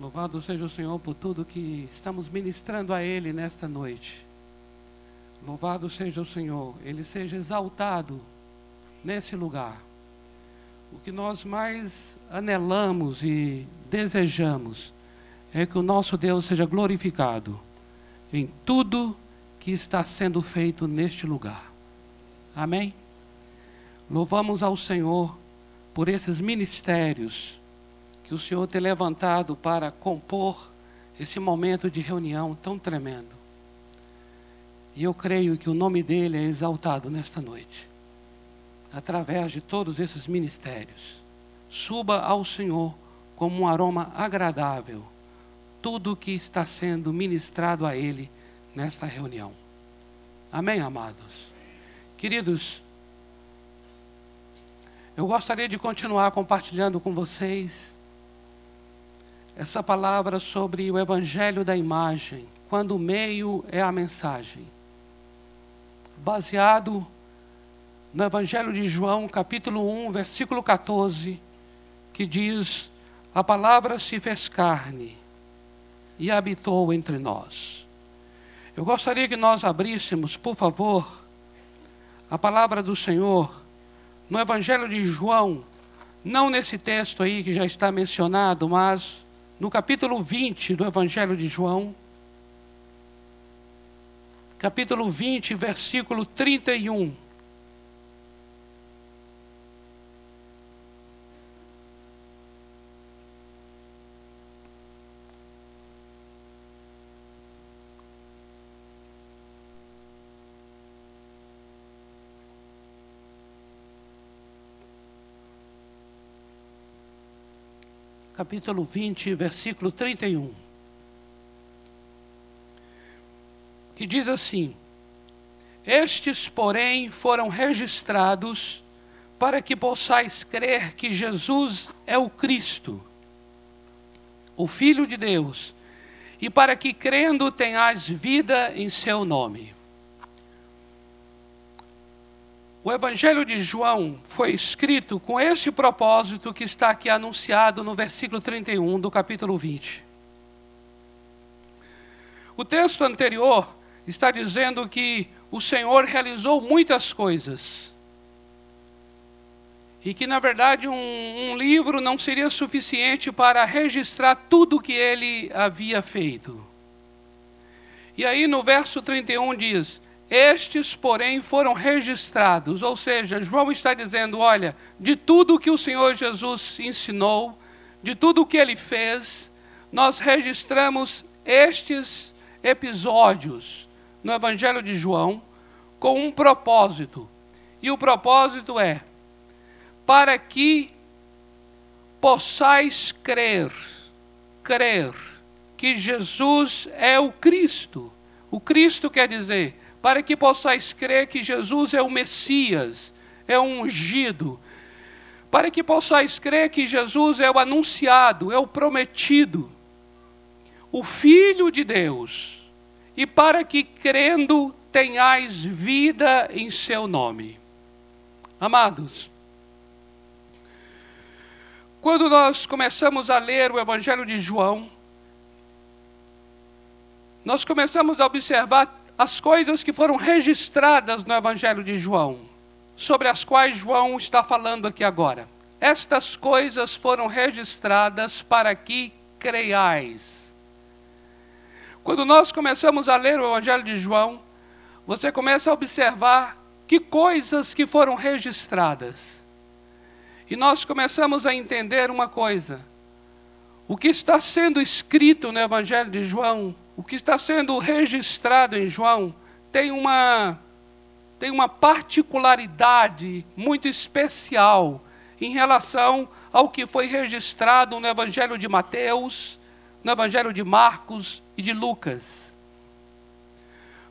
Louvado seja o Senhor por tudo que estamos ministrando a Ele nesta noite. Louvado seja o Senhor, Ele seja exaltado nesse lugar. O que nós mais anelamos e desejamos é que o nosso Deus seja glorificado em tudo que está sendo feito neste lugar. Amém? Louvamos ao Senhor por esses ministérios que o Senhor tem levantado para compor esse momento de reunião tão tremendo. E eu creio que o nome dele é exaltado nesta noite, através de todos esses ministérios. Suba ao Senhor como um aroma agradável tudo o que está sendo ministrado a ele nesta reunião. Amém, amados? Queridos, eu gostaria de continuar compartilhando com vocês essa palavra sobre o evangelho da imagem, quando o meio é a mensagem. Baseado no evangelho de João, capítulo 1, versículo 14, que diz: A palavra se fez carne e habitou entre nós. Eu gostaria que nós abríssemos, por favor, a palavra do Senhor no Evangelho de João, não nesse texto aí que já está mencionado, mas no capítulo 20 do Evangelho de João, capítulo 20, versículo 31. Capítulo 20, versículo 31. Que diz assim: Estes, porém, foram registrados para que possais crer que Jesus é o Cristo, o Filho de Deus, e para que crendo tenhais vida em seu nome. O Evangelho de João foi escrito com esse propósito que está aqui anunciado no versículo 31 do capítulo 20. O texto anterior está dizendo que o Senhor realizou muitas coisas. E que, na verdade, um, um livro não seria suficiente para registrar tudo o que ele havia feito. E aí, no verso 31 diz: estes, porém, foram registrados, ou seja, João está dizendo: olha, de tudo que o Senhor Jesus ensinou, de tudo o que ele fez, nós registramos estes episódios no Evangelho de João com um propósito. E o propósito é para que possais crer, crer que Jesus é o Cristo. O Cristo quer dizer para que possais crer que Jesus é o Messias, é o ungido, para que possais crer que Jesus é o anunciado, é o prometido, o Filho de Deus, e para que crendo tenhais vida em seu nome. Amados, quando nós começamos a ler o Evangelho de João, nós começamos a observar as coisas que foram registradas no Evangelho de João, sobre as quais João está falando aqui agora. Estas coisas foram registradas para que creiais. Quando nós começamos a ler o Evangelho de João, você começa a observar que coisas que foram registradas. E nós começamos a entender uma coisa. O que está sendo escrito no Evangelho de João o que está sendo registrado em João tem uma, tem uma particularidade muito especial em relação ao que foi registrado no Evangelho de Mateus, no Evangelho de Marcos e de Lucas.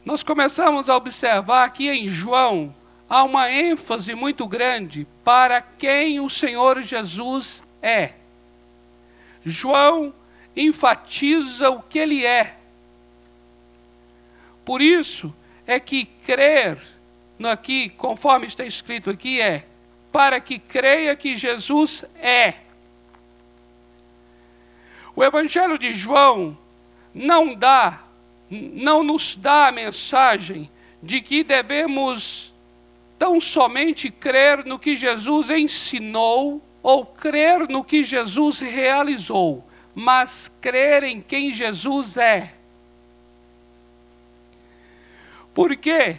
Nós começamos a observar que em João há uma ênfase muito grande para quem o Senhor Jesus é. João enfatiza o que ele é por isso é que crer, aqui, conforme está escrito aqui, é para que creia que Jesus é. O Evangelho de João não dá, não nos dá a mensagem de que devemos tão somente crer no que Jesus ensinou ou crer no que Jesus realizou, mas crer em quem Jesus é. Porque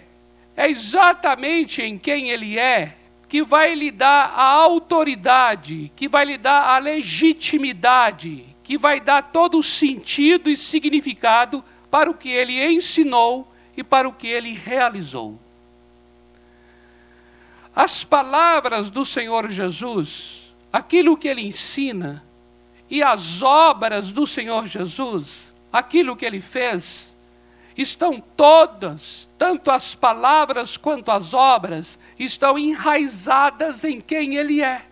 é exatamente em quem Ele é que vai lhe dar a autoridade, que vai lhe dar a legitimidade, que vai dar todo o sentido e significado para o que Ele ensinou e para o que Ele realizou. As palavras do Senhor Jesus, aquilo que Ele ensina, e as obras do Senhor Jesus, aquilo que Ele fez, estão todas, tanto as palavras quanto as obras, estão enraizadas em quem Ele é.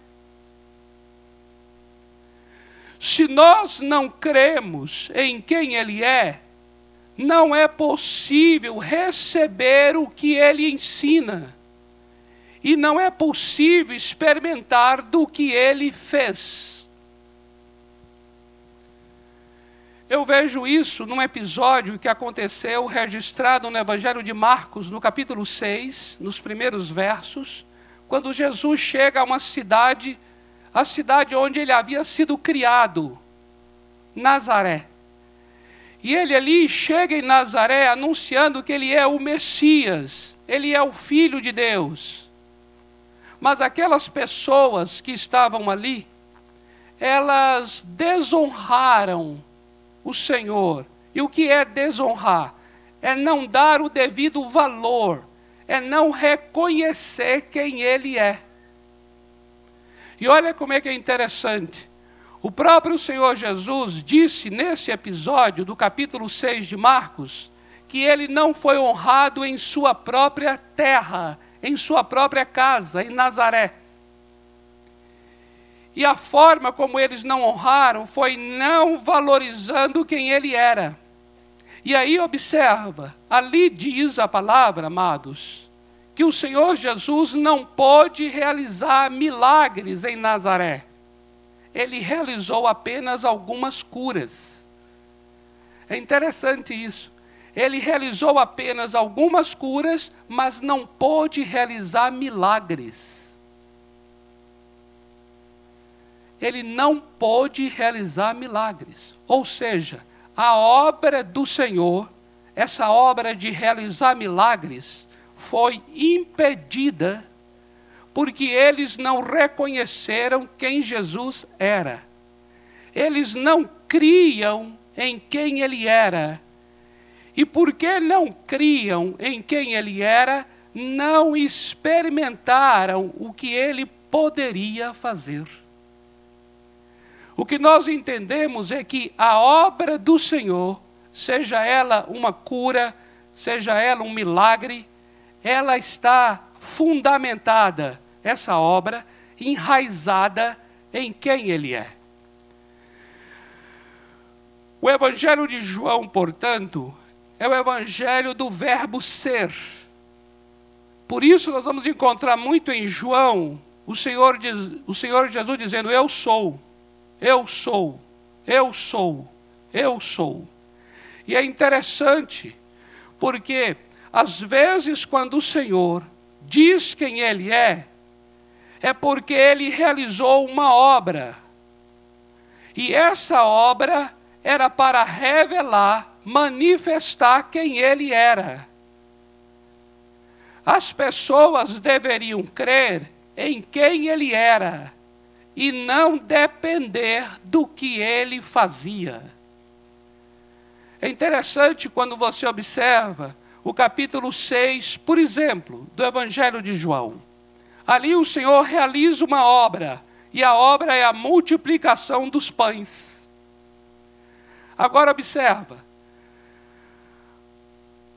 Se nós não cremos em quem Ele é, não é possível receber o que Ele ensina. E não é possível experimentar do que Ele fez. Eu vejo isso num episódio que aconteceu, registrado no Evangelho de Marcos, no capítulo 6, nos primeiros versos, quando Jesus chega a uma cidade, a cidade onde ele havia sido criado, Nazaré. E ele ali chega em Nazaré anunciando que ele é o Messias, ele é o Filho de Deus. Mas aquelas pessoas que estavam ali, elas desonraram o Senhor. E o que é desonrar? É não dar o devido valor, é não reconhecer quem Ele é. E olha como é que é interessante. O próprio Senhor Jesus disse nesse episódio do capítulo 6 de Marcos que ele não foi honrado em sua própria terra, em sua própria casa, em Nazaré. E a forma como eles não honraram foi não valorizando quem ele era. E aí observa, ali diz a palavra, amados, que o Senhor Jesus não pôde realizar milagres em Nazaré. Ele realizou apenas algumas curas. É interessante isso. Ele realizou apenas algumas curas, mas não pôde realizar milagres. Ele não pôde realizar milagres. Ou seja, a obra do Senhor, essa obra de realizar milagres, foi impedida porque eles não reconheceram quem Jesus era. Eles não criam em quem ele era. E porque não criam em quem ele era, não experimentaram o que ele poderia fazer. O que nós entendemos é que a obra do Senhor, seja ela uma cura, seja ela um milagre, ela está fundamentada, essa obra, enraizada em quem Ele é. O Evangelho de João, portanto, é o Evangelho do Verbo ser. Por isso, nós vamos encontrar muito em João o Senhor, diz, o Senhor Jesus dizendo: Eu sou. Eu sou, eu sou, eu sou. E é interessante, porque às vezes quando o Senhor diz quem Ele é, é porque Ele realizou uma obra. E essa obra era para revelar, manifestar quem Ele era. As pessoas deveriam crer em quem Ele era e não depender do que ele fazia. É interessante quando você observa o capítulo 6, por exemplo, do Evangelho de João. Ali o Senhor realiza uma obra, e a obra é a multiplicação dos pães. Agora observa,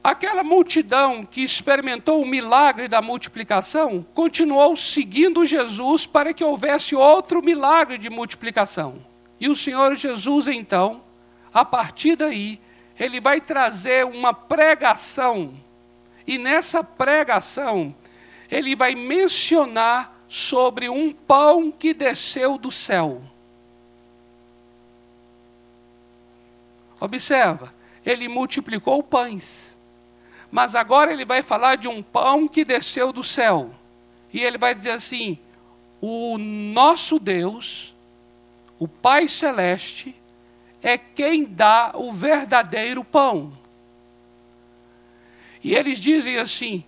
Aquela multidão que experimentou o milagre da multiplicação continuou seguindo Jesus para que houvesse outro milagre de multiplicação. E o Senhor Jesus, então, a partir daí, ele vai trazer uma pregação. E nessa pregação, ele vai mencionar sobre um pão que desceu do céu. Observa, ele multiplicou pães. Mas agora ele vai falar de um pão que desceu do céu. E ele vai dizer assim: o nosso Deus, o Pai Celeste, é quem dá o verdadeiro pão. E eles dizem assim: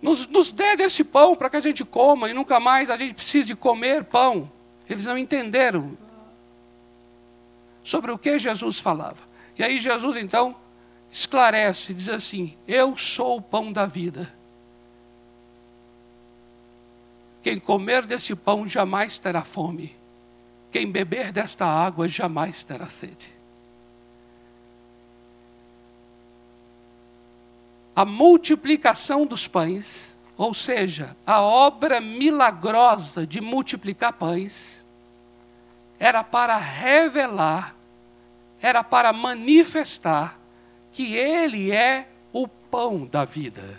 nos, nos dê desse pão para que a gente coma e nunca mais a gente precise comer pão. Eles não entenderam sobre o que Jesus falava. E aí Jesus então esclarece, diz assim: Eu sou o pão da vida. Quem comer desse pão jamais terá fome. Quem beber desta água jamais terá sede. A multiplicação dos pães, ou seja, a obra milagrosa de multiplicar pães, era para revelar, era para manifestar que Ele é o pão da vida.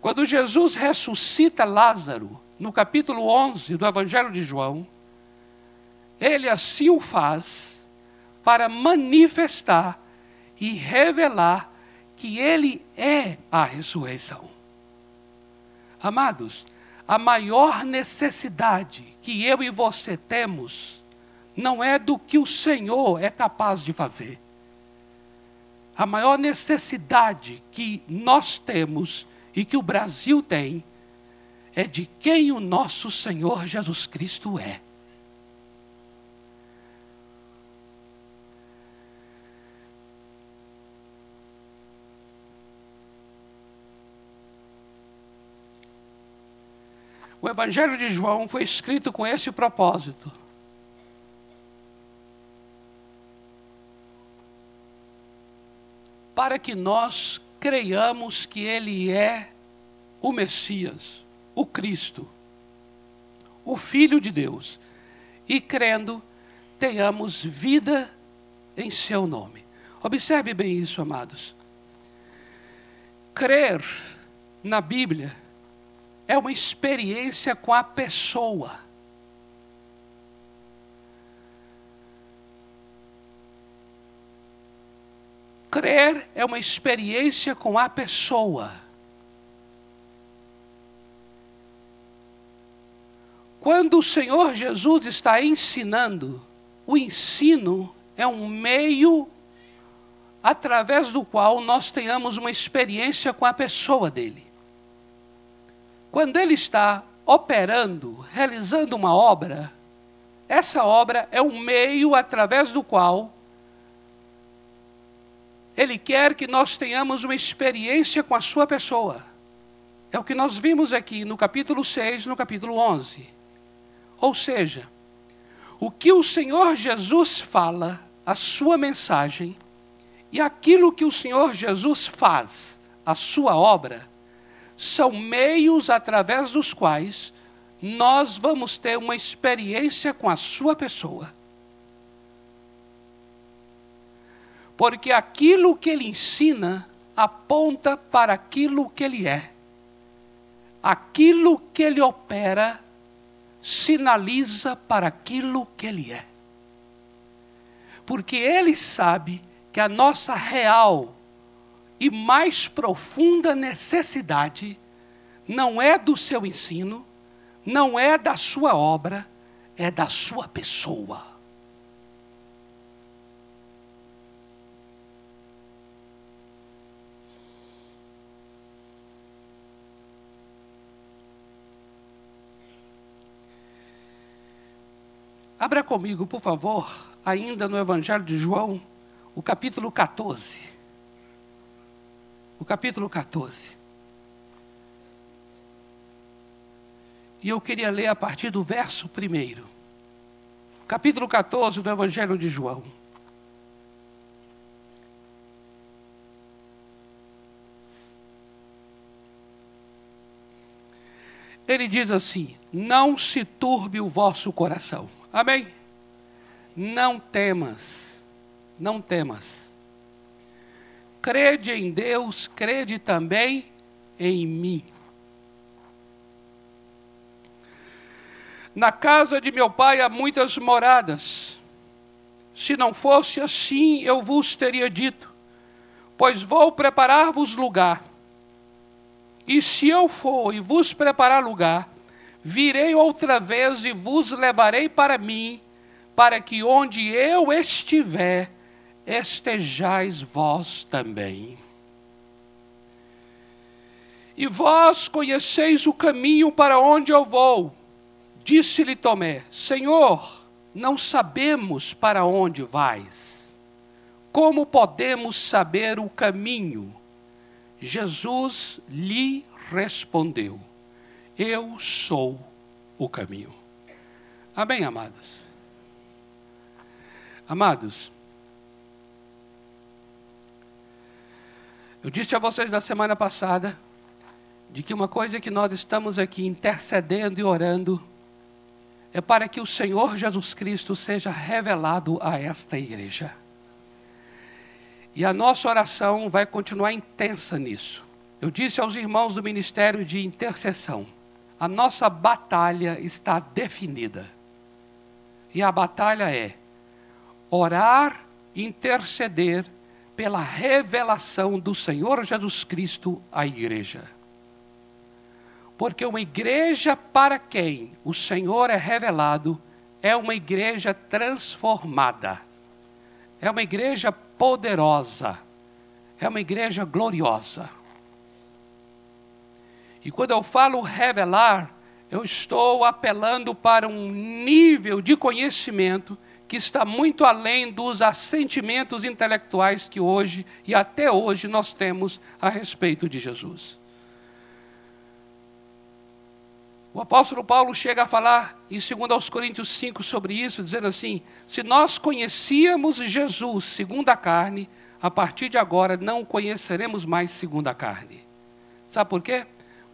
Quando Jesus ressuscita Lázaro, no capítulo 11 do Evangelho de João, ele assim o faz para manifestar e revelar que ele é a ressurreição. Amados, a maior necessidade que eu e você temos não é do que o Senhor é capaz de fazer. A maior necessidade que nós temos e que o Brasil tem é de quem o nosso Senhor Jesus Cristo é. O Evangelho de João foi escrito com esse propósito. Para que nós creiamos que Ele é o Messias, o Cristo, o Filho de Deus, e crendo, tenhamos vida em seu nome. Observe bem isso, amados. Crer na Bíblia é uma experiência com a pessoa. Crer é uma experiência com a pessoa. Quando o Senhor Jesus está ensinando, o ensino é um meio através do qual nós tenhamos uma experiência com a pessoa dele. Quando ele está operando, realizando uma obra, essa obra é um meio através do qual ele quer que nós tenhamos uma experiência com a sua pessoa. É o que nós vimos aqui no capítulo 6, no capítulo 11. Ou seja, o que o Senhor Jesus fala, a sua mensagem, e aquilo que o Senhor Jesus faz, a sua obra, são meios através dos quais nós vamos ter uma experiência com a sua pessoa. Porque aquilo que ele ensina aponta para aquilo que ele é. Aquilo que ele opera sinaliza para aquilo que Ele é. Porque Ele sabe que a nossa real e mais profunda necessidade não é do seu ensino, não é da sua obra, é da sua pessoa. Abra comigo, por favor, ainda no Evangelho de João, o capítulo 14. O capítulo 14. E eu queria ler a partir do verso primeiro. Capítulo 14 do Evangelho de João. Ele diz assim: Não se turbe o vosso coração. Amém? Não temas, não temas. Crede em Deus, crede também em mim. Na casa de meu pai há muitas moradas. Se não fosse assim, eu vos teria dito, pois vou preparar-vos lugar. E se eu for e vos preparar lugar, virei outra vez e vos levarei para mim, para que onde eu estiver, estejais vós também. E vós conheceis o caminho para onde eu vou. Disse-lhe Tomé: Senhor, não sabemos para onde vais. Como podemos saber o caminho? Jesus lhe respondeu: Eu sou o caminho. Amém, amados? Amados, eu disse a vocês na semana passada de que uma coisa que nós estamos aqui intercedendo e orando é para que o Senhor Jesus Cristo seja revelado a esta igreja. E a nossa oração vai continuar intensa nisso. Eu disse aos irmãos do ministério de intercessão: a nossa batalha está definida. E a batalha é orar, interceder pela revelação do Senhor Jesus Cristo à igreja. Porque uma igreja para quem o Senhor é revelado é uma igreja transformada, é uma igreja poderosa, é uma igreja gloriosa. E quando eu falo revelar, eu estou apelando para um nível de conhecimento que está muito além dos assentimentos intelectuais que hoje e até hoje nós temos a respeito de Jesus. O apóstolo Paulo chega a falar em 2 Coríntios 5 sobre isso, dizendo assim: se nós conhecíamos Jesus segundo a carne, a partir de agora não conheceremos mais segundo a carne. Sabe por quê?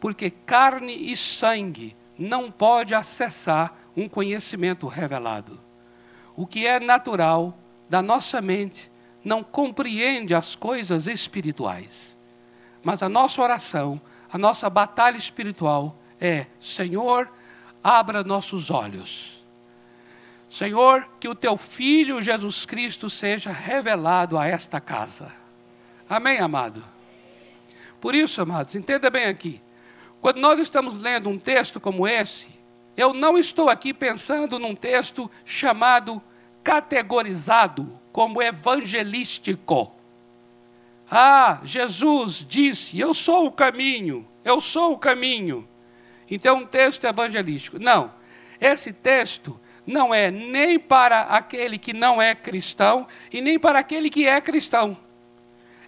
Porque carne e sangue não pode acessar um conhecimento revelado. O que é natural da nossa mente não compreende as coisas espirituais. Mas a nossa oração, a nossa batalha espiritual é: Senhor, abra nossos olhos. Senhor, que o teu filho Jesus Cristo seja revelado a esta casa. Amém, amado? Por isso, amados, entenda bem aqui. Quando nós estamos lendo um texto como esse, eu não estou aqui pensando num texto chamado categorizado como evangelístico. Ah, Jesus disse: Eu sou o caminho, eu sou o caminho. Então, um texto evangelístico. Não. Esse texto não é nem para aquele que não é cristão e nem para aquele que é cristão.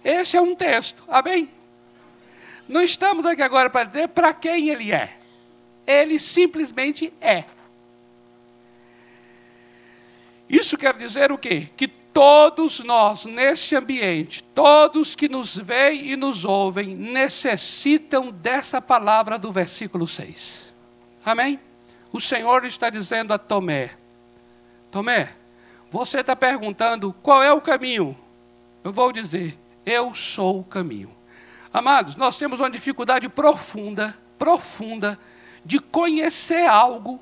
Esse é um texto. Amém? Não estamos aqui agora para dizer para quem ele é. Ele simplesmente é. Isso quer dizer o quê? Que todos nós nesse ambiente, todos que nos veem e nos ouvem, necessitam dessa palavra do versículo 6. Amém? O Senhor está dizendo a Tomé: Tomé, você está perguntando qual é o caminho? Eu vou dizer: Eu sou o caminho. Amados, nós temos uma dificuldade profunda, profunda, de conhecer algo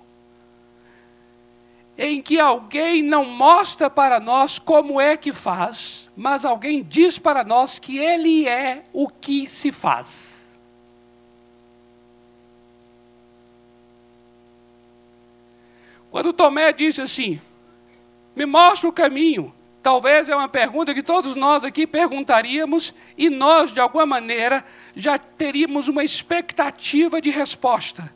em que alguém não mostra para nós como é que faz, mas alguém diz para nós que ele é o que se faz. Quando Tomé disse assim: Me mostra o caminho. Talvez é uma pergunta que todos nós aqui perguntaríamos e nós, de alguma maneira, já teríamos uma expectativa de resposta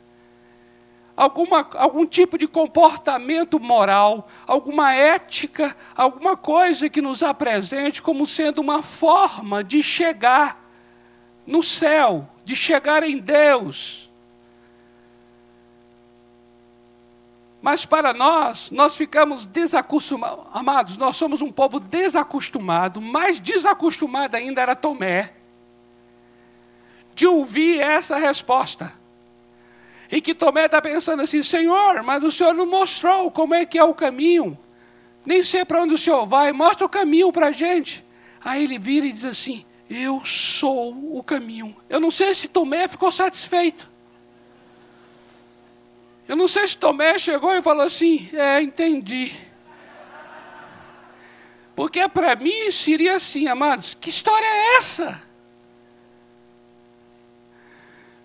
alguma, algum tipo de comportamento moral, alguma ética, alguma coisa que nos apresente como sendo uma forma de chegar no céu, de chegar em Deus. Mas para nós, nós ficamos desacostumados, amados, nós somos um povo desacostumado, mais desacostumado ainda era Tomé, de ouvir essa resposta. E que Tomé está pensando assim: Senhor, mas o Senhor não mostrou como é que é o caminho. Nem sei para onde o Senhor vai, mostra o caminho para a gente. Aí ele vira e diz assim: Eu sou o caminho. Eu não sei se Tomé ficou satisfeito. Eu não sei se Tomé chegou e falou assim: É, entendi. Porque para mim seria assim, amados, que história é essa?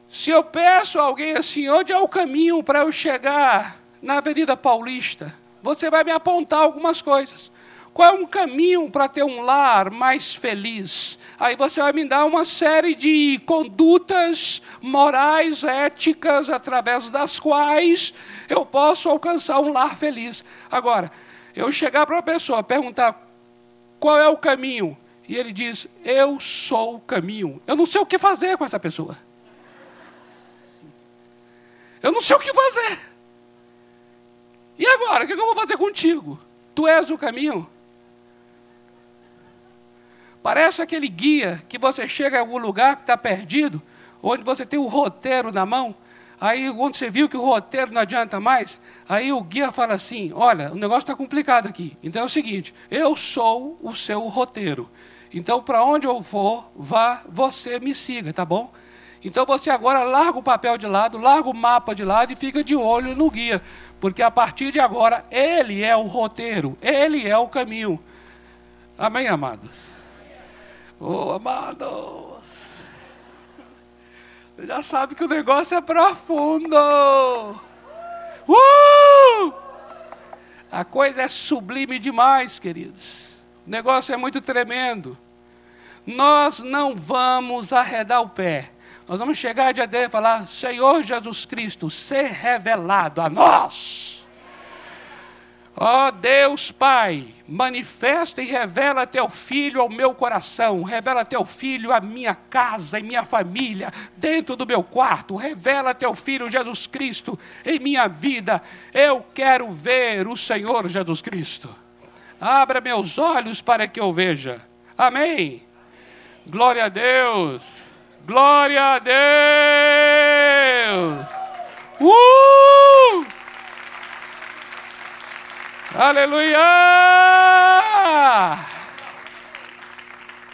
Se eu peço a alguém assim, onde é o caminho para eu chegar na Avenida Paulista? Você vai me apontar algumas coisas. Qual é um caminho para ter um lar mais feliz? Aí você vai me dar uma série de condutas morais, éticas, através das quais eu posso alcançar um lar feliz. Agora, eu chegar para uma pessoa, perguntar qual é o caminho, e ele diz, eu sou o caminho. Eu não sei o que fazer com essa pessoa. Eu não sei o que fazer. E agora, o que eu vou fazer contigo? Tu és o caminho? Parece aquele guia que você chega em algum lugar que está perdido, onde você tem o roteiro na mão, aí quando você viu que o roteiro não adianta mais, aí o guia fala assim: olha, o negócio está complicado aqui. Então é o seguinte, eu sou o seu roteiro. Então, para onde eu for, vá, você me siga, tá bom? Então você agora larga o papel de lado, larga o mapa de lado e fica de olho no guia, porque a partir de agora ele é o roteiro, ele é o caminho. Amém, amados? Oh, amados. Você já sabe que o negócio é profundo. Uh! A coisa é sublime demais, queridos. O negócio é muito tremendo. Nós não vamos arredar o pé. Nós vamos chegar dia dele e falar: Senhor Jesus Cristo, ser revelado a nós. Ó oh, Deus Pai, manifesta e revela teu filho ao meu coração, revela teu filho à minha casa, em minha família, dentro do meu quarto, revela teu filho Jesus Cristo em minha vida. Eu quero ver o Senhor Jesus Cristo. Abra meus olhos para que eu veja. Amém. Glória a Deus. Glória a Deus. Uh! Aleluia!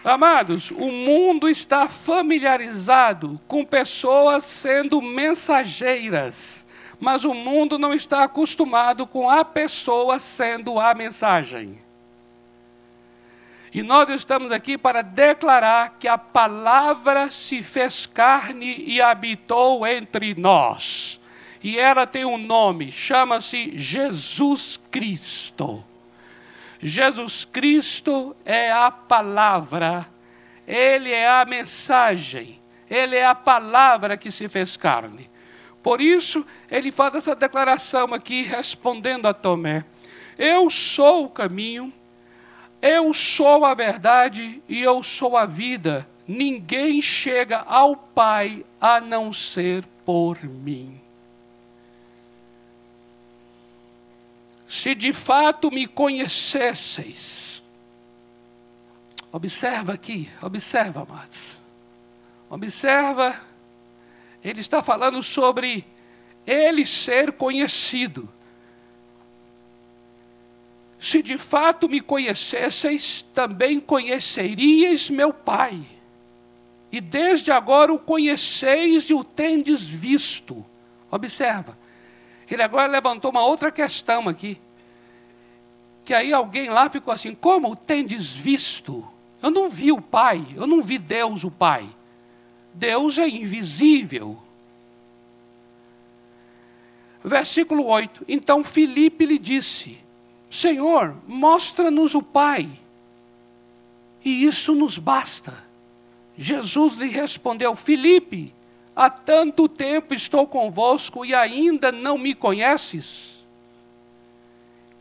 Amados, o mundo está familiarizado com pessoas sendo mensageiras, mas o mundo não está acostumado com a pessoa sendo a mensagem. E nós estamos aqui para declarar que a palavra se fez carne e habitou entre nós e ela tem um nome, chama-se Jesus Cristo. Jesus Cristo é a palavra, ele é a mensagem, ele é a palavra que se fez carne. Por isso, ele faz essa declaração aqui, respondendo a Tomé: Eu sou o caminho, eu sou a verdade e eu sou a vida. Ninguém chega ao Pai a não ser por mim. Se de fato me conhecesseis. Observa aqui, observa, amados. Observa, ele está falando sobre ele ser conhecido. Se de fato me conhecesseis, também conheceríeis meu Pai. E desde agora o conheceis e o tendes visto. Observa, ele agora levantou uma outra questão aqui. Que aí alguém lá ficou assim: como tendes visto? Eu não vi o Pai, eu não vi Deus o Pai. Deus é invisível. Versículo 8: Então Filipe lhe disse: Senhor, mostra-nos o Pai, e isso nos basta. Jesus lhe respondeu: Filipe, Há tanto tempo estou convosco e ainda não me conheces?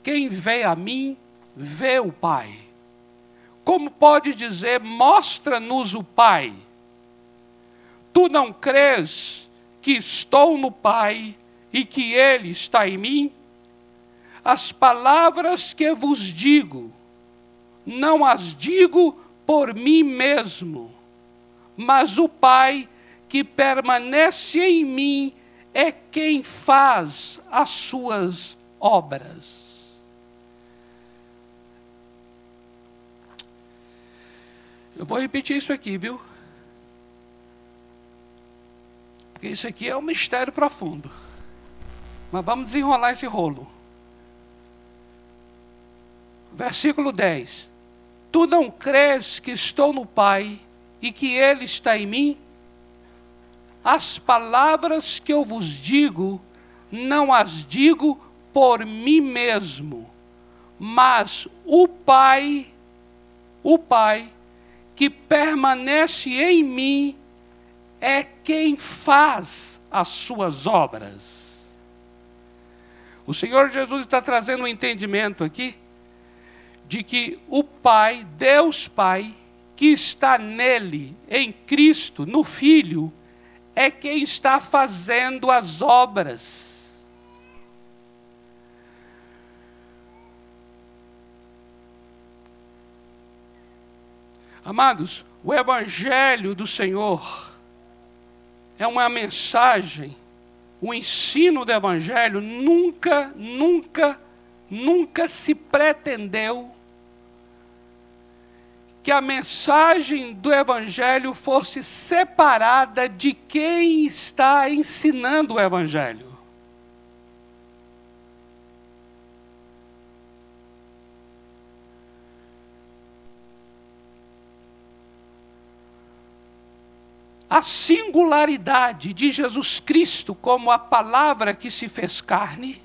Quem vê a mim, vê o Pai. Como pode dizer, mostra-nos o Pai? Tu não crês que estou no Pai e que Ele está em mim? As palavras que vos digo, não as digo por mim mesmo, mas o Pai que permanece em mim é quem faz as suas obras. Eu vou repetir isso aqui, viu? Porque isso aqui é um mistério profundo. Mas vamos desenrolar esse rolo. Versículo 10. Tu não crês que estou no Pai e que Ele está em mim? As palavras que eu vos digo, não as digo por mim mesmo, mas o Pai, o Pai que permanece em mim, é quem faz as suas obras. O Senhor Jesus está trazendo um entendimento aqui de que o Pai, Deus Pai, que está nele, em Cristo, no Filho, é quem está fazendo as obras. Amados, o Evangelho do Senhor é uma mensagem, o ensino do Evangelho nunca, nunca, nunca se pretendeu que a mensagem do Evangelho fosse separada de quem está ensinando o Evangelho. A singularidade de Jesus Cristo como a palavra que se fez carne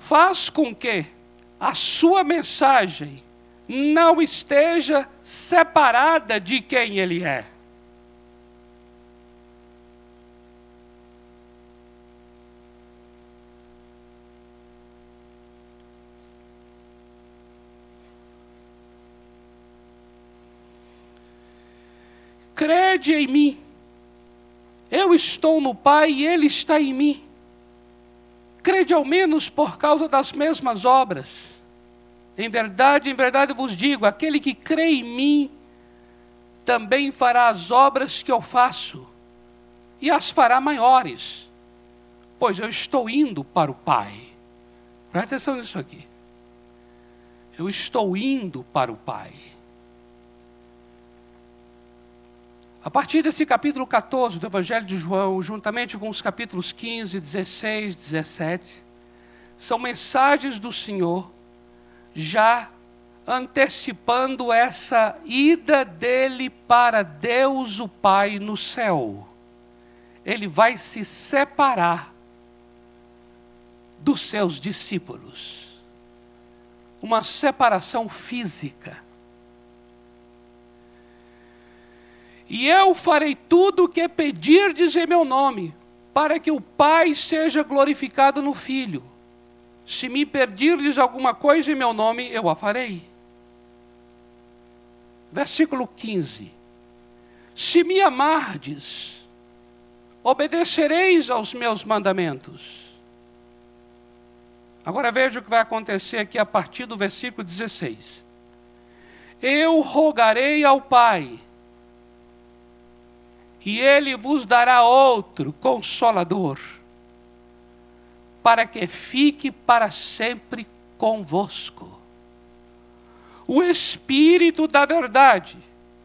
faz com que a sua mensagem não esteja separada de quem ele é. Crede em mim. Eu estou no Pai e Ele está em mim crede ao menos por causa das mesmas obras. Em verdade, em verdade vos digo: aquele que crê em mim também fará as obras que eu faço, e as fará maiores, pois eu estou indo para o Pai. Presta atenção nisso aqui. Eu estou indo para o Pai. A partir desse capítulo 14 do Evangelho de João, juntamente com os capítulos 15, 16, 17, são mensagens do Senhor já antecipando essa ida dele para Deus o Pai no céu. Ele vai se separar dos seus discípulos. Uma separação física E eu farei tudo o que pedirdes em meu nome, para que o Pai seja glorificado no Filho. Se me pedirdes alguma coisa em meu nome, eu a farei. Versículo 15: Se me amardes, obedecereis aos meus mandamentos. Agora veja o que vai acontecer aqui a partir do versículo 16. Eu rogarei ao Pai e ele vos dará outro consolador, para que fique para sempre convosco. O Espírito da Verdade,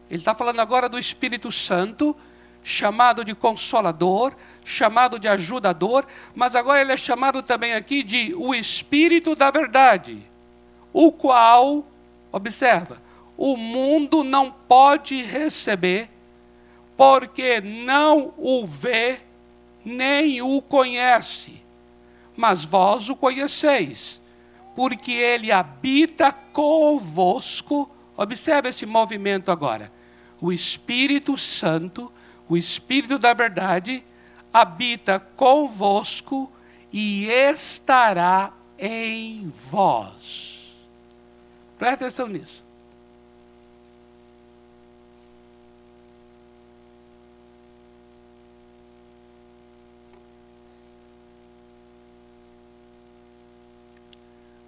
ele está falando agora do Espírito Santo, chamado de Consolador, chamado de Ajudador, mas agora ele é chamado também aqui de o Espírito da Verdade, o qual, observa, o mundo não pode receber porque não o vê nem o conhece. Mas vós o conheceis, porque ele habita convosco. Observe esse movimento agora. O Espírito Santo, o Espírito da Verdade, habita convosco e estará em vós. Presta atenção nisso.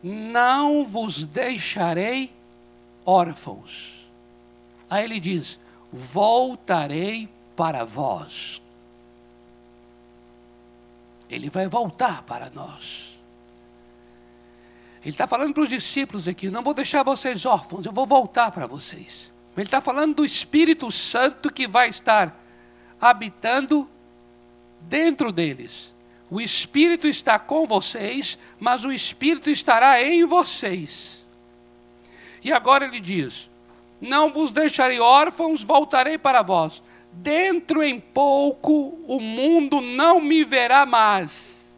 Não vos deixarei órfãos. Aí ele diz: voltarei para vós. Ele vai voltar para nós. Ele está falando para os discípulos aqui: não vou deixar vocês órfãos, eu vou voltar para vocês. Ele está falando do Espírito Santo que vai estar habitando dentro deles. O Espírito está com vocês, mas o Espírito estará em vocês. E agora ele diz: Não vos deixarei órfãos, voltarei para vós. Dentro em pouco o mundo não me verá mais.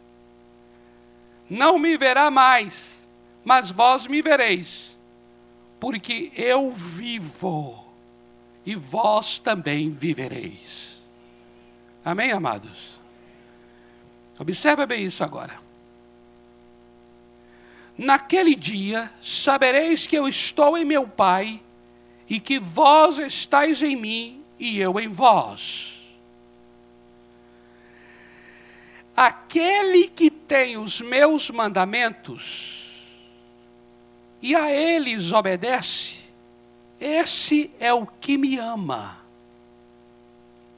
Não me verá mais, mas vós me vereis, porque eu vivo e vós também vivereis. Amém, amados? Observa bem isso agora. Naquele dia sabereis que eu estou em meu Pai e que vós estáis em mim e eu em vós. Aquele que tem os meus mandamentos e a eles obedece, esse é o que me ama.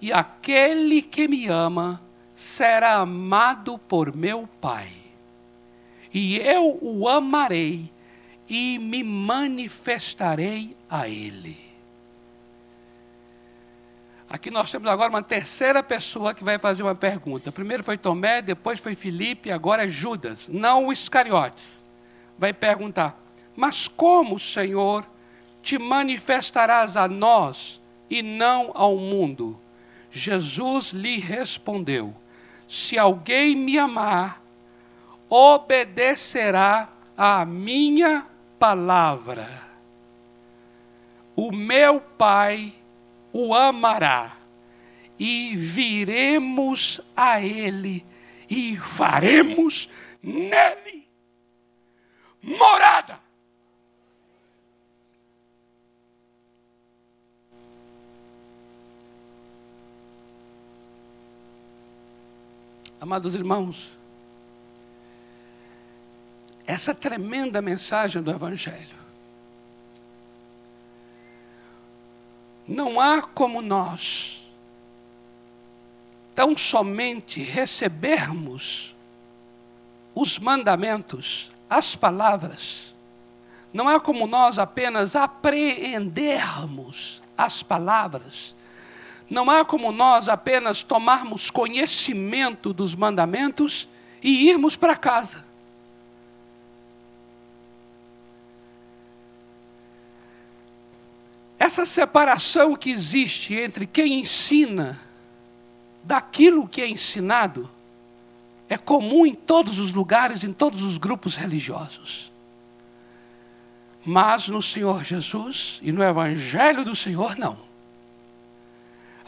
E aquele que me ama será amado por meu Pai. E eu o amarei e me manifestarei a ele. Aqui nós temos agora uma terceira pessoa que vai fazer uma pergunta. Primeiro foi Tomé, depois foi Filipe, agora é Judas, não o Iscariotes. Vai perguntar: Mas como, Senhor, te manifestarás a nós e não ao mundo? Jesus lhe respondeu: se alguém me amar, obedecerá à minha palavra. O meu Pai o amará, e viremos a Ele e faremos nele morada. Amados irmãos, essa tremenda mensagem do Evangelho, não há como nós tão somente recebermos os mandamentos, as palavras, não há como nós apenas apreendermos as palavras, não há como nós apenas tomarmos conhecimento dos mandamentos e irmos para casa. Essa separação que existe entre quem ensina daquilo que é ensinado é comum em todos os lugares, em todos os grupos religiosos. Mas no Senhor Jesus e no Evangelho do Senhor, não.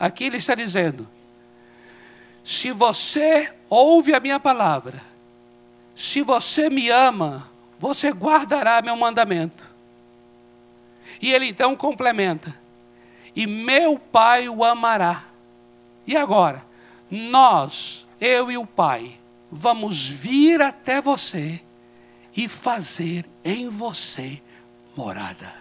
Aqui ele está dizendo: se você ouve a minha palavra, se você me ama, você guardará meu mandamento. E ele então complementa: e meu Pai o amará. E agora, nós, eu e o Pai, vamos vir até você e fazer em você morada.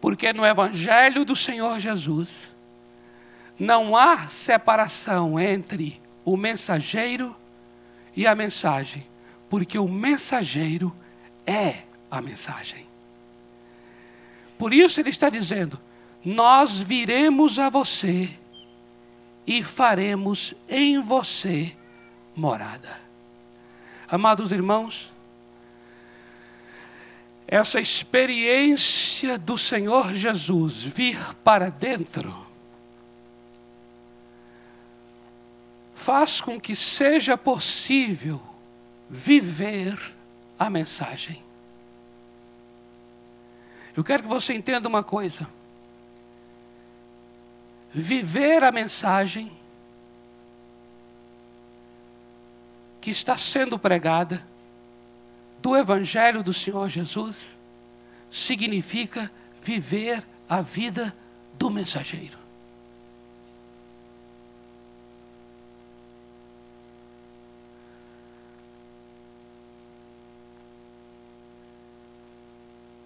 Porque no Evangelho do Senhor Jesus não há separação entre o mensageiro e a mensagem, porque o mensageiro é a mensagem. Por isso ele está dizendo: Nós viremos a você e faremos em você morada. Amados irmãos, essa experiência do Senhor Jesus vir para dentro faz com que seja possível viver a mensagem. Eu quero que você entenda uma coisa. Viver a mensagem que está sendo pregada do Evangelho do Senhor Jesus significa viver a vida do mensageiro.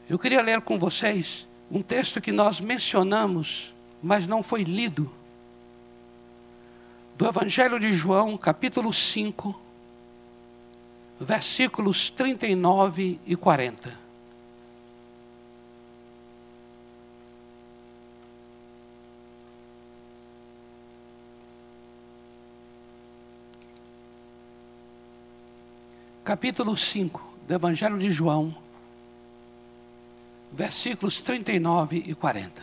Eu queria ler com vocês um texto que nós mencionamos, mas não foi lido. Do Evangelho de João, capítulo 5, versículos 39 e 40. Capítulo 5 do Evangelho de João, versículos 39 e 40.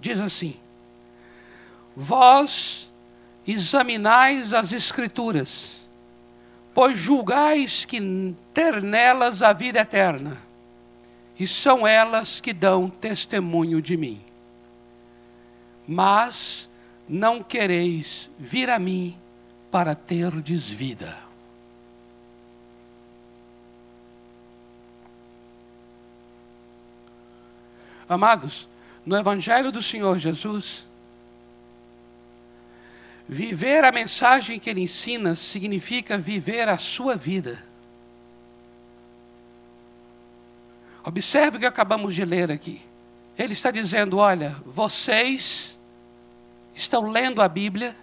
Diz assim: Vós examinais as Escrituras, pois julgais que ter nelas a vida eterna, e são elas que dão testemunho de mim. Mas não quereis vir a mim para terdes vida. Amados, no Evangelho do Senhor Jesus, viver a mensagem que ele ensina significa viver a sua vida. Observe o que acabamos de ler aqui. Ele está dizendo: olha, vocês estão lendo a Bíblia,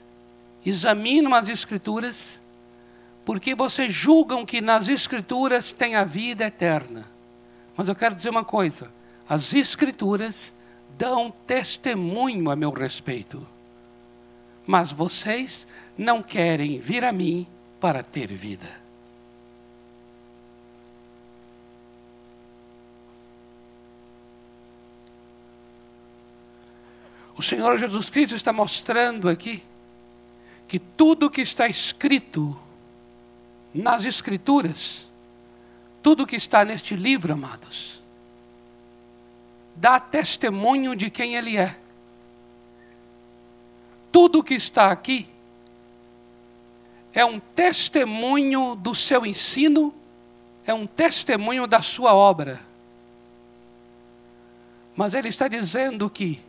examinam as Escrituras, porque vocês julgam que nas Escrituras tem a vida eterna. Mas eu quero dizer uma coisa: as Escrituras dão testemunho a meu respeito. Mas vocês não querem vir a mim para ter vida. O Senhor Jesus Cristo está mostrando aqui que tudo que está escrito nas Escrituras, tudo que está neste livro, amados, dá testemunho de quem Ele é. Tudo que está aqui é um testemunho do seu ensino, é um testemunho da sua obra. Mas Ele está dizendo que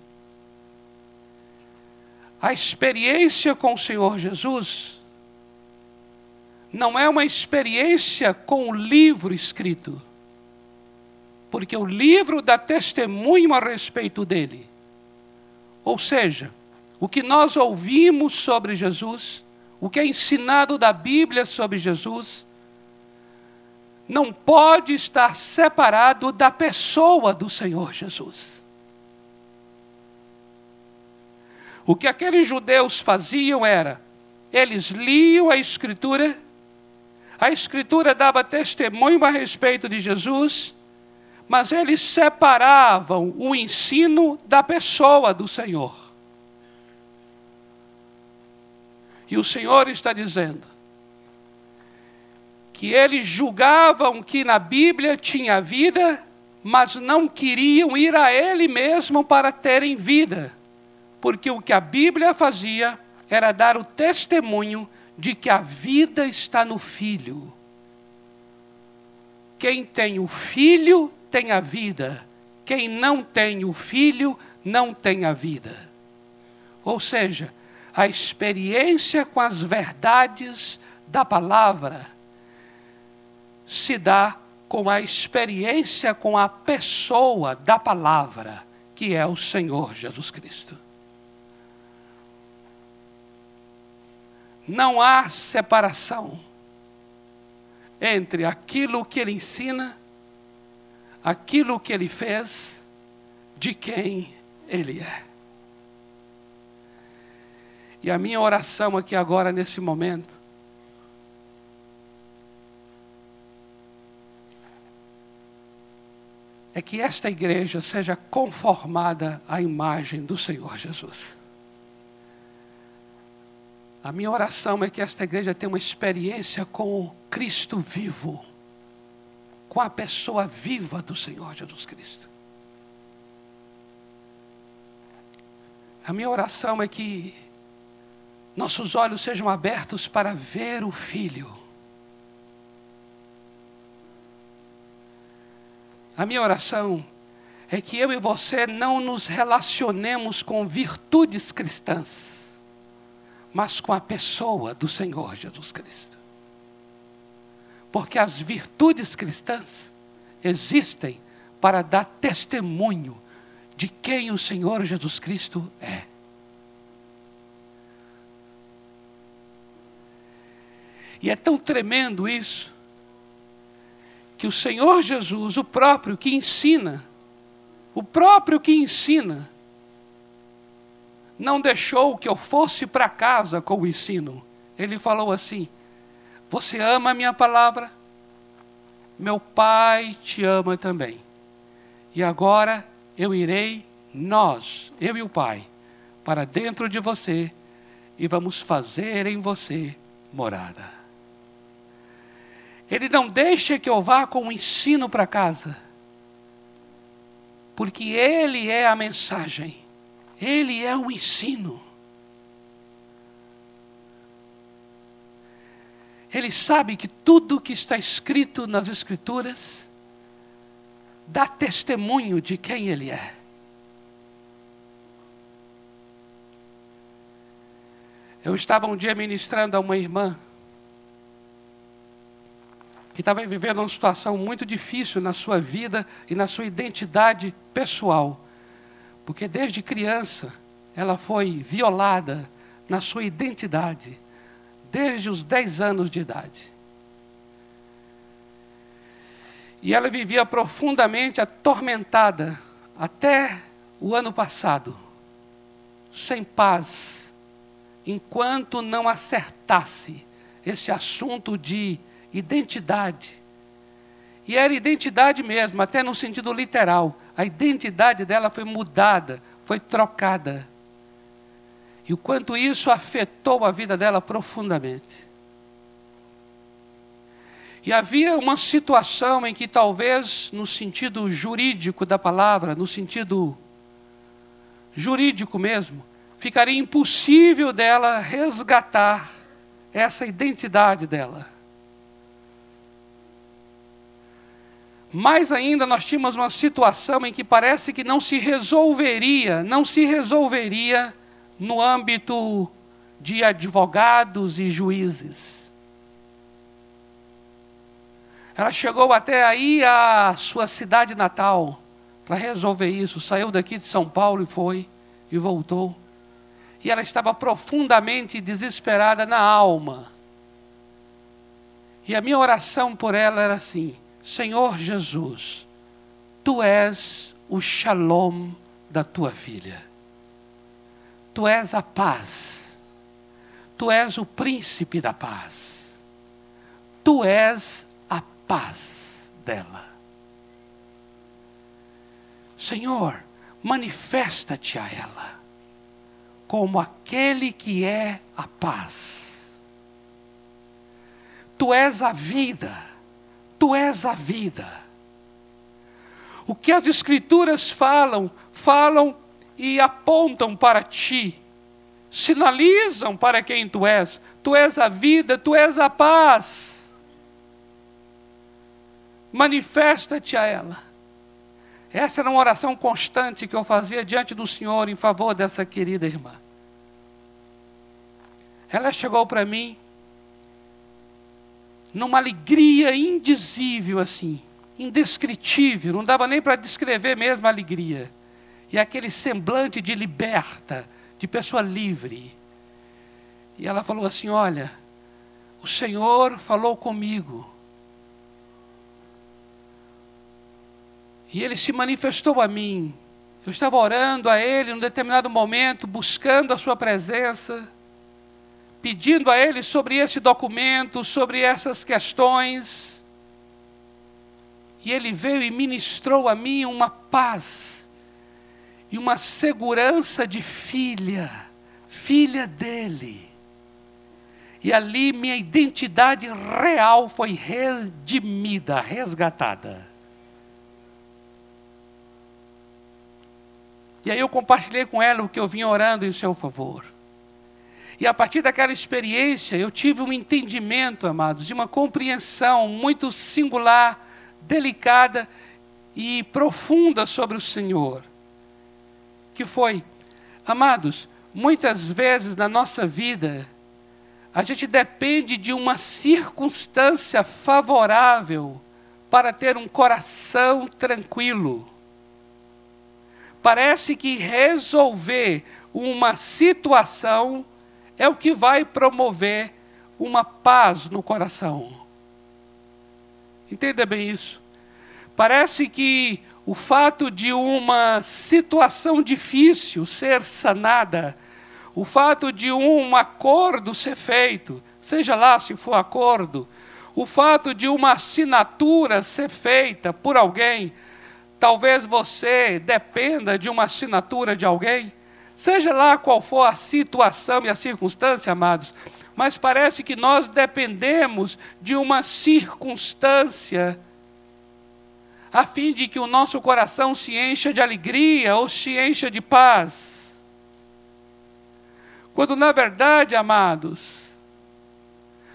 a experiência com o Senhor Jesus não é uma experiência com o livro escrito porque o livro dá testemunho a respeito dele. Ou seja, o que nós ouvimos sobre Jesus, o que é ensinado da Bíblia sobre Jesus, não pode estar separado da pessoa do Senhor Jesus. O que aqueles judeus faziam era, eles liam a Escritura, a Escritura dava testemunho a respeito de Jesus, mas eles separavam o ensino da pessoa do Senhor. E o Senhor está dizendo que eles julgavam que na Bíblia tinha vida, mas não queriam ir a Ele mesmo para terem vida, porque o que a Bíblia fazia era dar o testemunho de que a vida está no Filho. Quem tem o Filho tem a vida, quem não tem o filho não tem a vida. Ou seja, a experiência com as verdades da palavra se dá com a experiência com a pessoa da palavra, que é o Senhor Jesus Cristo. Não há separação entre aquilo que ele ensina aquilo que ele fez, de quem ele é. E a minha oração aqui agora, nesse momento, é que esta igreja seja conformada à imagem do Senhor Jesus. A minha oração é que esta igreja tenha uma experiência com o Cristo vivo com a pessoa viva do Senhor Jesus Cristo. A minha oração é que nossos olhos sejam abertos para ver o Filho. A minha oração é que eu e você não nos relacionemos com virtudes cristãs, mas com a pessoa do Senhor Jesus Cristo. Porque as virtudes cristãs existem para dar testemunho de quem o Senhor Jesus Cristo é. E é tão tremendo isso, que o Senhor Jesus, o próprio que ensina, o próprio que ensina, não deixou que eu fosse para casa com o ensino. Ele falou assim: Você ama a minha palavra? Meu Pai te ama também. E agora eu irei, nós, eu e o Pai, para dentro de você e vamos fazer em você morada. Ele não deixa que eu vá com o ensino para casa, porque Ele é a mensagem, Ele é o ensino. Ele sabe que tudo que está escrito nas Escrituras dá testemunho de quem Ele é. Eu estava um dia ministrando a uma irmã que estava vivendo uma situação muito difícil na sua vida e na sua identidade pessoal. Porque desde criança ela foi violada na sua identidade, desde os 10 anos de idade. E ela vivia profundamente atormentada até o ano passado, sem paz, enquanto não acertasse esse assunto de identidade. E era identidade mesmo, até no sentido literal. A identidade dela foi mudada, foi trocada. E o quanto isso afetou a vida dela profundamente. E havia uma situação em que talvez no sentido jurídico da palavra, no sentido jurídico mesmo, ficaria impossível dela resgatar essa identidade dela. Mais ainda, nós tínhamos uma situação em que parece que não se resolveria, não se resolveria no âmbito de advogados e juízes. Ela chegou até aí à sua cidade natal para resolver isso. Saiu daqui de São Paulo e foi, e voltou. E ela estava profundamente desesperada na alma. E a minha oração por ela era assim: Senhor Jesus, tu és o shalom da tua filha. Tu és a paz. Tu és o príncipe da paz. Tu és a paz dela. Senhor, manifesta-te a ela como aquele que é a paz. Tu és a vida Tu és a vida. O que as Escrituras falam, falam e apontam para ti, sinalizam para quem tu és. Tu és a vida, tu és a paz. Manifesta-te a ela. Essa era uma oração constante que eu fazia diante do Senhor em favor dessa querida irmã. Ela chegou para mim numa alegria indizível assim, indescritível, não dava nem para descrever mesmo a alegria. E aquele semblante de liberta, de pessoa livre. E ela falou assim: Olha, o Senhor falou comigo. E ele se manifestou a mim. Eu estava orando a ele num determinado momento, buscando a sua presença pedindo a ele sobre esse documento, sobre essas questões. E ele veio e ministrou a mim uma paz e uma segurança de filha, filha dele. E ali minha identidade real foi redimida, resgatada. E aí eu compartilhei com ela o que eu vinha orando em seu favor. E a partir daquela experiência, eu tive um entendimento, amados, de uma compreensão muito singular, delicada e profunda sobre o Senhor. Que foi, amados, muitas vezes na nossa vida, a gente depende de uma circunstância favorável para ter um coração tranquilo. Parece que resolver uma situação é o que vai promover uma paz no coração. Entenda bem isso. Parece que o fato de uma situação difícil ser sanada, o fato de um acordo ser feito, seja lá se for acordo, o fato de uma assinatura ser feita por alguém, talvez você dependa de uma assinatura de alguém, seja lá qual for a situação e a circunstância, amados, mas parece que nós dependemos de uma circunstância a fim de que o nosso coração se encha de alegria ou se encha de paz. Quando na verdade, amados,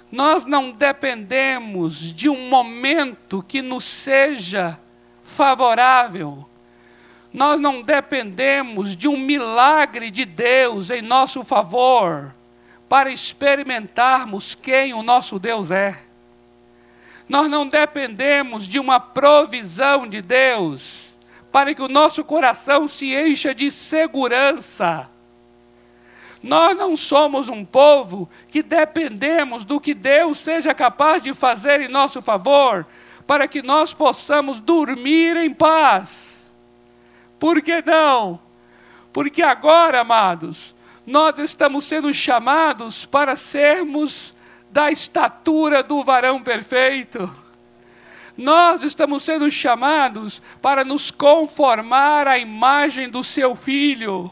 nós não dependemos de um momento que nos seja favorável, nós não dependemos de um milagre de Deus em nosso favor para experimentarmos quem o nosso Deus é. Nós não dependemos de uma provisão de Deus para que o nosso coração se encha de segurança. Nós não somos um povo que dependemos do que Deus seja capaz de fazer em nosso favor para que nós possamos dormir em paz. Por que não? Porque agora, amados, nós estamos sendo chamados para sermos da estatura do varão perfeito. Nós estamos sendo chamados para nos conformar à imagem do seu filho.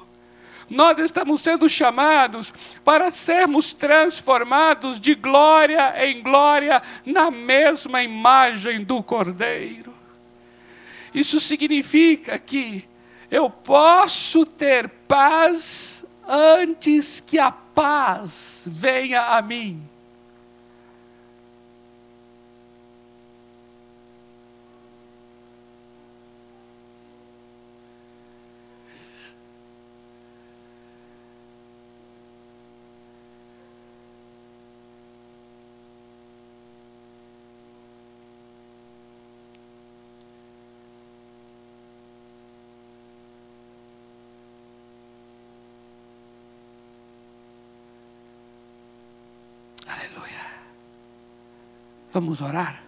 Nós estamos sendo chamados para sermos transformados de glória em glória na mesma imagem do Cordeiro. Isso significa que eu posso ter paz antes que a paz venha a mim. Vamos orar?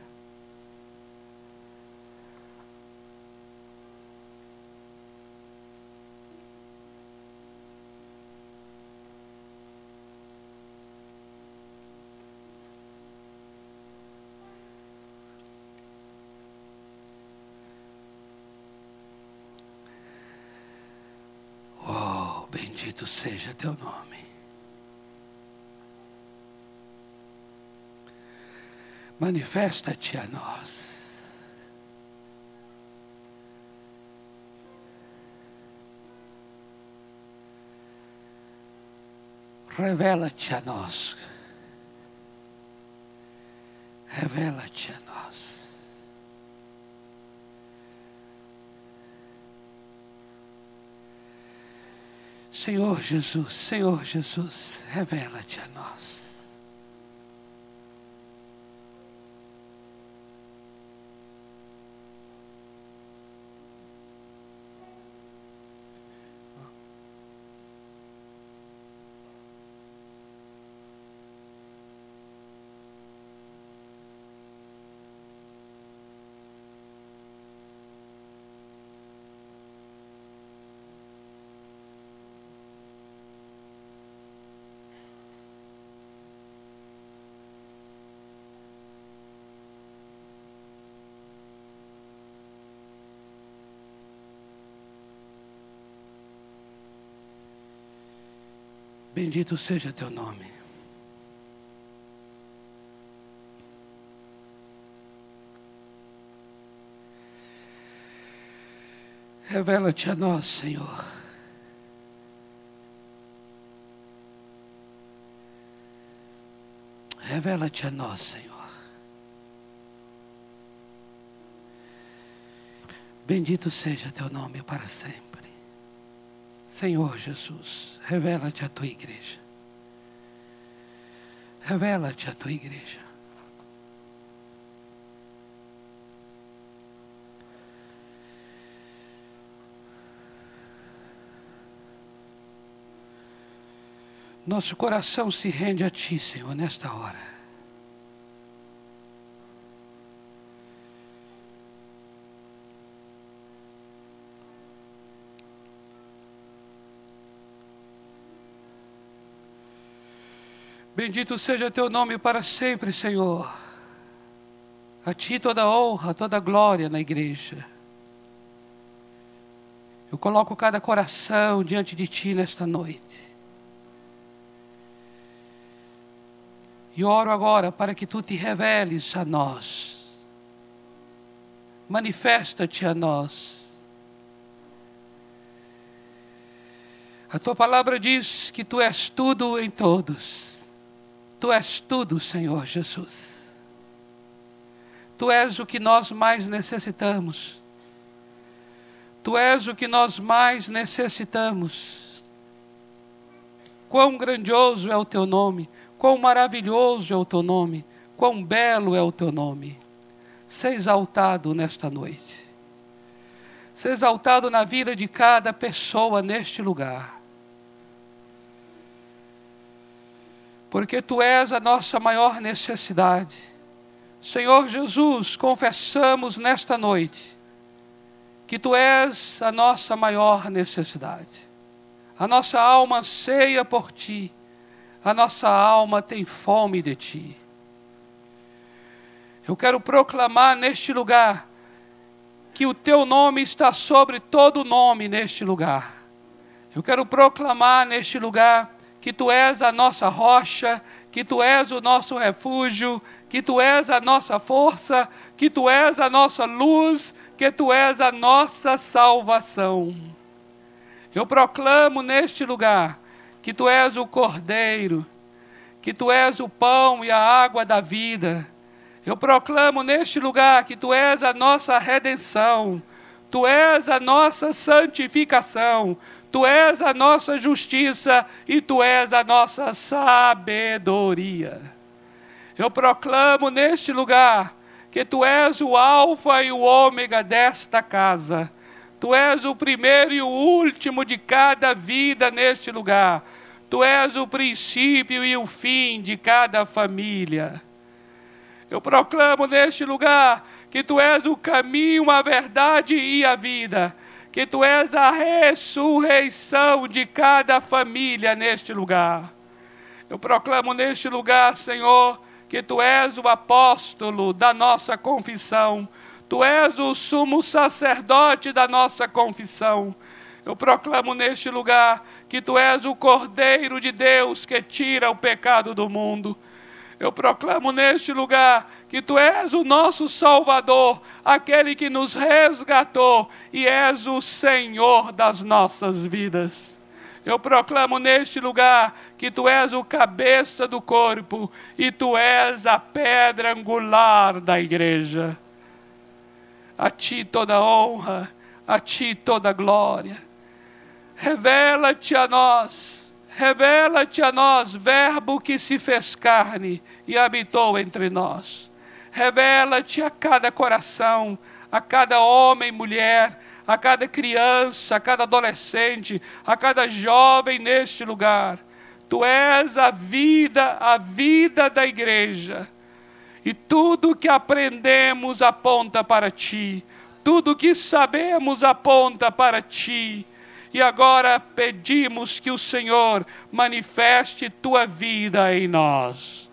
Oh, bendito seja teu nome. Manifesta-te a nós. Revela-te a nós. Revela-te a nós. Senhor Jesus, Senhor Jesus, revela-te a nós. Bendito seja teu nome. Revela-te a nós, Senhor. Revela-te a nós, Senhor. Bendito seja teu nome para sempre. Senhor Jesus, revela-te a tua igreja. Revela-te a tua igreja. Nosso coração se rende a Ti, Senhor, nesta hora. Bendito seja teu nome para sempre, Senhor. A ti toda honra, toda glória na igreja. Eu coloco cada coração diante de ti nesta noite. E oro agora para que tu te reveles a nós. Manifesta-te a nós. A tua palavra diz que tu és tudo em todos. Tu és tudo, Senhor Jesus. Tu és o que nós mais necessitamos. Tu és o que nós mais necessitamos. Quão grandioso é o teu nome. Quão maravilhoso é o teu nome, quão belo é o teu nome. Seja exaltado nesta noite. Seja exaltado na vida de cada pessoa neste lugar. Porque tu és a nossa maior necessidade. Senhor Jesus, confessamos nesta noite que tu és a nossa maior necessidade. A nossa alma anseia por ti a nossa alma tem fome de ti. Eu quero proclamar neste lugar que o teu nome está sobre todo nome neste lugar. Eu quero proclamar neste lugar que tu és a nossa rocha, que tu és o nosso refúgio, que tu és a nossa força, que tu és a nossa luz, que tu és a nossa salvação. Eu proclamo neste lugar que tu és o Cordeiro, que tu és o pão e a água da vida. Eu proclamo neste lugar que tu és a nossa redenção, tu és a nossa santificação, tu és a nossa justiça e tu és a nossa sabedoria. Eu proclamo neste lugar que tu és o Alfa e o Ômega desta casa Tu és o primeiro e o último de cada vida neste lugar. Tu és o princípio e o fim de cada família. Eu proclamo neste lugar que tu és o caminho, a verdade e a vida. Que tu és a ressurreição de cada família neste lugar. Eu proclamo neste lugar, Senhor, que tu és o apóstolo da nossa confissão Tu és o sumo sacerdote da nossa confissão. Eu proclamo neste lugar que tu és o Cordeiro de Deus que tira o pecado do mundo. Eu proclamo neste lugar que tu és o nosso Salvador, aquele que nos resgatou e és o Senhor das nossas vidas. Eu proclamo neste lugar que tu és o cabeça do corpo e tu és a pedra angular da igreja. A ti toda honra, a ti toda glória. Revela-te a nós, revela-te a nós, Verbo que se fez carne e habitou entre nós. Revela-te a cada coração, a cada homem e mulher, a cada criança, a cada adolescente, a cada jovem neste lugar. Tu és a vida, a vida da igreja. E tudo que aprendemos aponta para ti, tudo que sabemos aponta para ti. E agora pedimos que o Senhor manifeste tua vida em nós.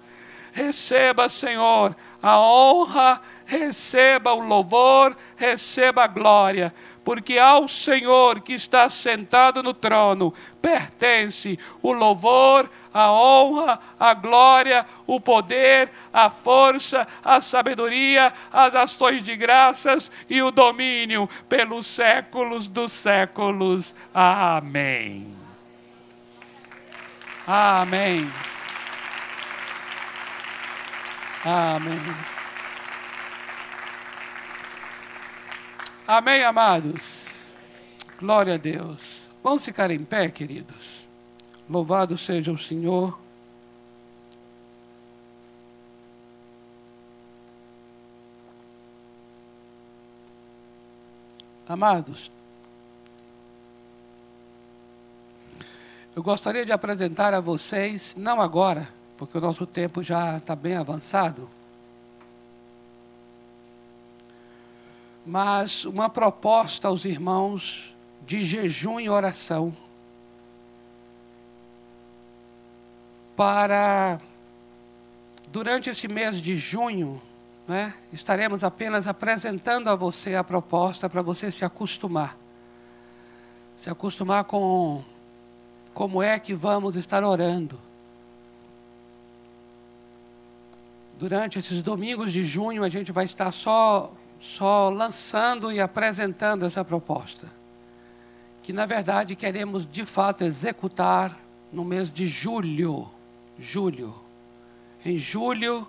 Receba, Senhor, a honra, receba o louvor, receba a glória porque ao Senhor que está sentado no trono pertence o louvor, a honra, a glória, o poder, a força, a sabedoria, as ações de graças e o domínio pelos séculos dos séculos. Amém. Amém. Amém. Amém, amados? Glória a Deus. Vamos ficar em pé, queridos. Louvado seja o Senhor. Amados, eu gostaria de apresentar a vocês, não agora, porque o nosso tempo já está bem avançado, mas uma proposta aos irmãos de jejum e oração. para, durante esse mês de junho, né, estaremos apenas apresentando a você a proposta para você se acostumar. Se acostumar com como é que vamos estar orando. Durante esses domingos de junho, a gente vai estar só, só lançando e apresentando essa proposta. Que, na verdade, queremos de fato executar no mês de julho. Julho. Em julho,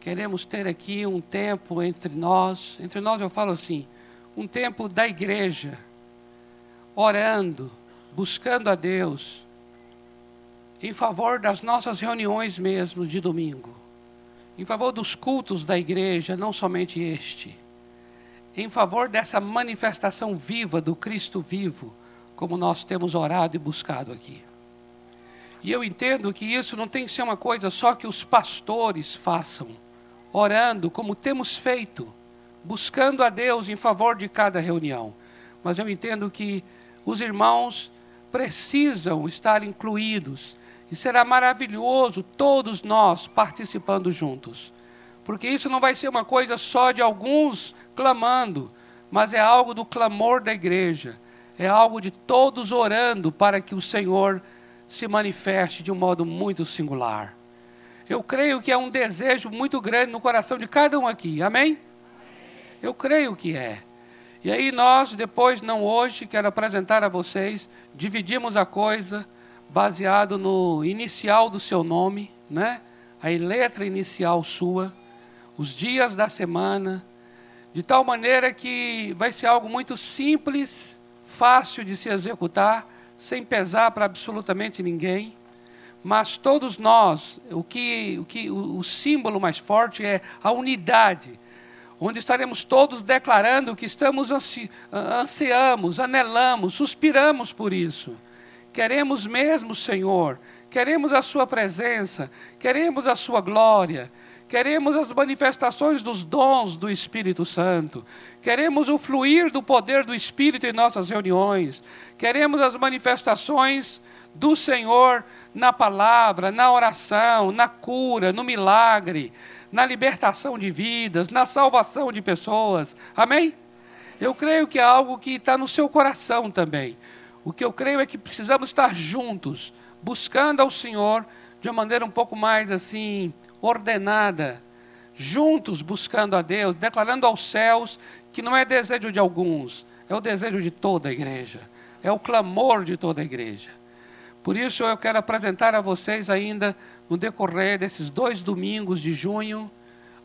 queremos ter aqui um tempo entre nós. Entre nós, eu falo assim: um tempo da igreja, orando, buscando a Deus, em favor das nossas reuniões mesmo de domingo em favor dos cultos da igreja, não somente este, em favor dessa manifestação viva do Cristo vivo, como nós temos orado e buscado aqui. E eu entendo que isso não tem que ser uma coisa só que os pastores façam, orando como temos feito, buscando a Deus em favor de cada reunião. Mas eu entendo que os irmãos precisam estar incluídos e será maravilhoso todos nós participando juntos. Porque isso não vai ser uma coisa só de alguns clamando, mas é algo do clamor da igreja. É algo de todos orando para que o Senhor se manifeste de um modo muito singular. Eu creio que é um desejo muito grande no coração de cada um aqui. Amém? Eu creio que é. E aí nós, depois, não hoje, quero apresentar a vocês, dividimos a coisa baseado no inicial do seu nome, né? A letra inicial sua, os dias da semana, de tal maneira que vai ser algo muito simples, fácil de se executar, sem pesar para absolutamente ninguém. Mas todos nós, o que, o que o, o símbolo mais forte é a unidade, onde estaremos todos declarando que estamos ansi, ansiamos, anelamos, suspiramos por isso Queremos mesmo, Senhor, queremos a Sua presença, queremos a Sua glória, queremos as manifestações dos dons do Espírito Santo, queremos o fluir do poder do Espírito em nossas reuniões, queremos as manifestações do Senhor na palavra, na oração, na cura, no milagre, na libertação de vidas, na salvação de pessoas. Amém? Eu creio que é algo que está no seu coração também. O que eu creio é que precisamos estar juntos, buscando ao Senhor de uma maneira um pouco mais assim ordenada, juntos buscando a Deus, declarando aos céus que não é desejo de alguns, é o desejo de toda a igreja, é o clamor de toda a igreja. Por isso eu quero apresentar a vocês ainda no decorrer desses dois domingos de junho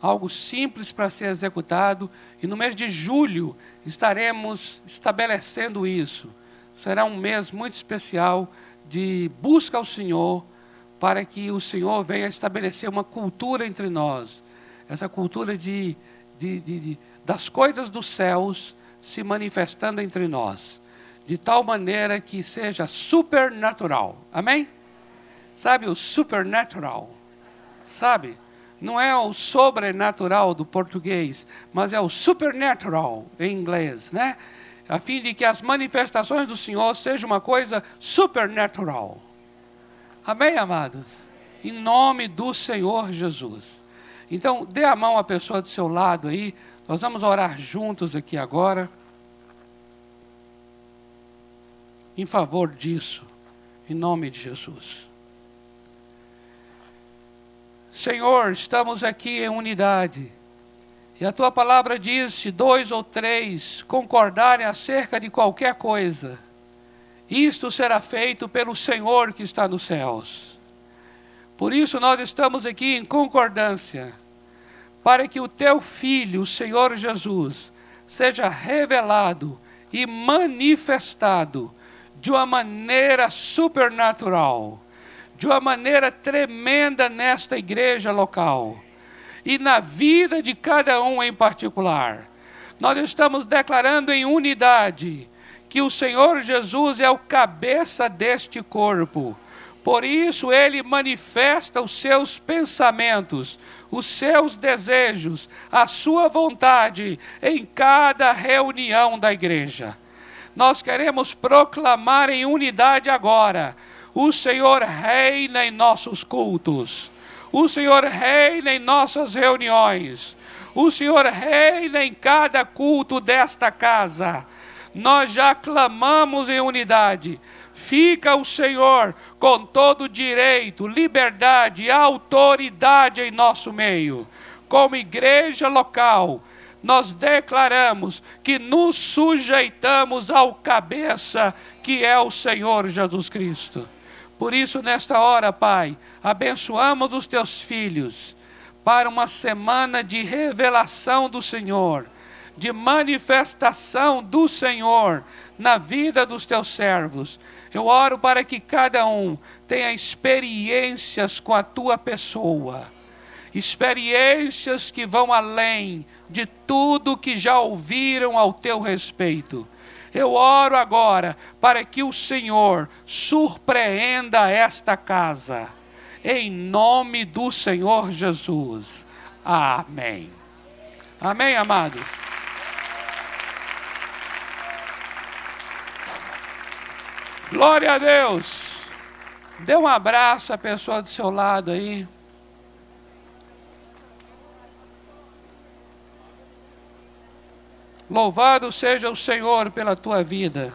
algo simples para ser executado e no mês de julho estaremos estabelecendo isso será um mês muito especial de busca ao Senhor, para que o Senhor venha estabelecer uma cultura entre nós, essa cultura de, de, de, de das coisas dos céus se manifestando entre nós, de tal maneira que seja supernatural. Amém? Sabe o supernatural? Sabe? Não é o sobrenatural do português, mas é o supernatural em inglês, né? A fim de que as manifestações do Senhor sejam uma coisa supernatural. Amém, amados? Em nome do Senhor Jesus. Então, dê a mão à pessoa do seu lado aí. Nós vamos orar juntos aqui agora. Em favor disso, em nome de Jesus. Senhor, estamos aqui em unidade e a tua palavra diz: se dois ou três concordarem acerca de qualquer coisa, isto será feito pelo Senhor que está nos céus. Por isso nós estamos aqui em concordância, para que o teu filho, o Senhor Jesus, seja revelado e manifestado de uma maneira supernatural, de uma maneira tremenda nesta igreja local e na vida de cada um em particular. Nós estamos declarando em unidade que o Senhor Jesus é o cabeça deste corpo. Por isso ele manifesta os seus pensamentos, os seus desejos, a sua vontade em cada reunião da igreja. Nós queremos proclamar em unidade agora O Senhor reina em nossos cultos. O Senhor reina em nossas reuniões. O Senhor reina em cada culto desta casa. Nós já clamamos em unidade. Fica o Senhor com todo direito, liberdade e autoridade em nosso meio. Como igreja local, nós declaramos que nos sujeitamos ao cabeça que é o Senhor Jesus Cristo. Por isso, nesta hora, Pai, abençoamos os teus filhos para uma semana de revelação do Senhor, de manifestação do Senhor na vida dos teus servos. Eu oro para que cada um tenha experiências com a tua pessoa, experiências que vão além de tudo que já ouviram ao teu respeito. Eu oro agora para que o Senhor surpreenda esta casa. Em nome do Senhor Jesus. Amém. Amém, amados. Glória a Deus. Dê um abraço à pessoa do seu lado aí. Louvado seja o Senhor pela tua vida.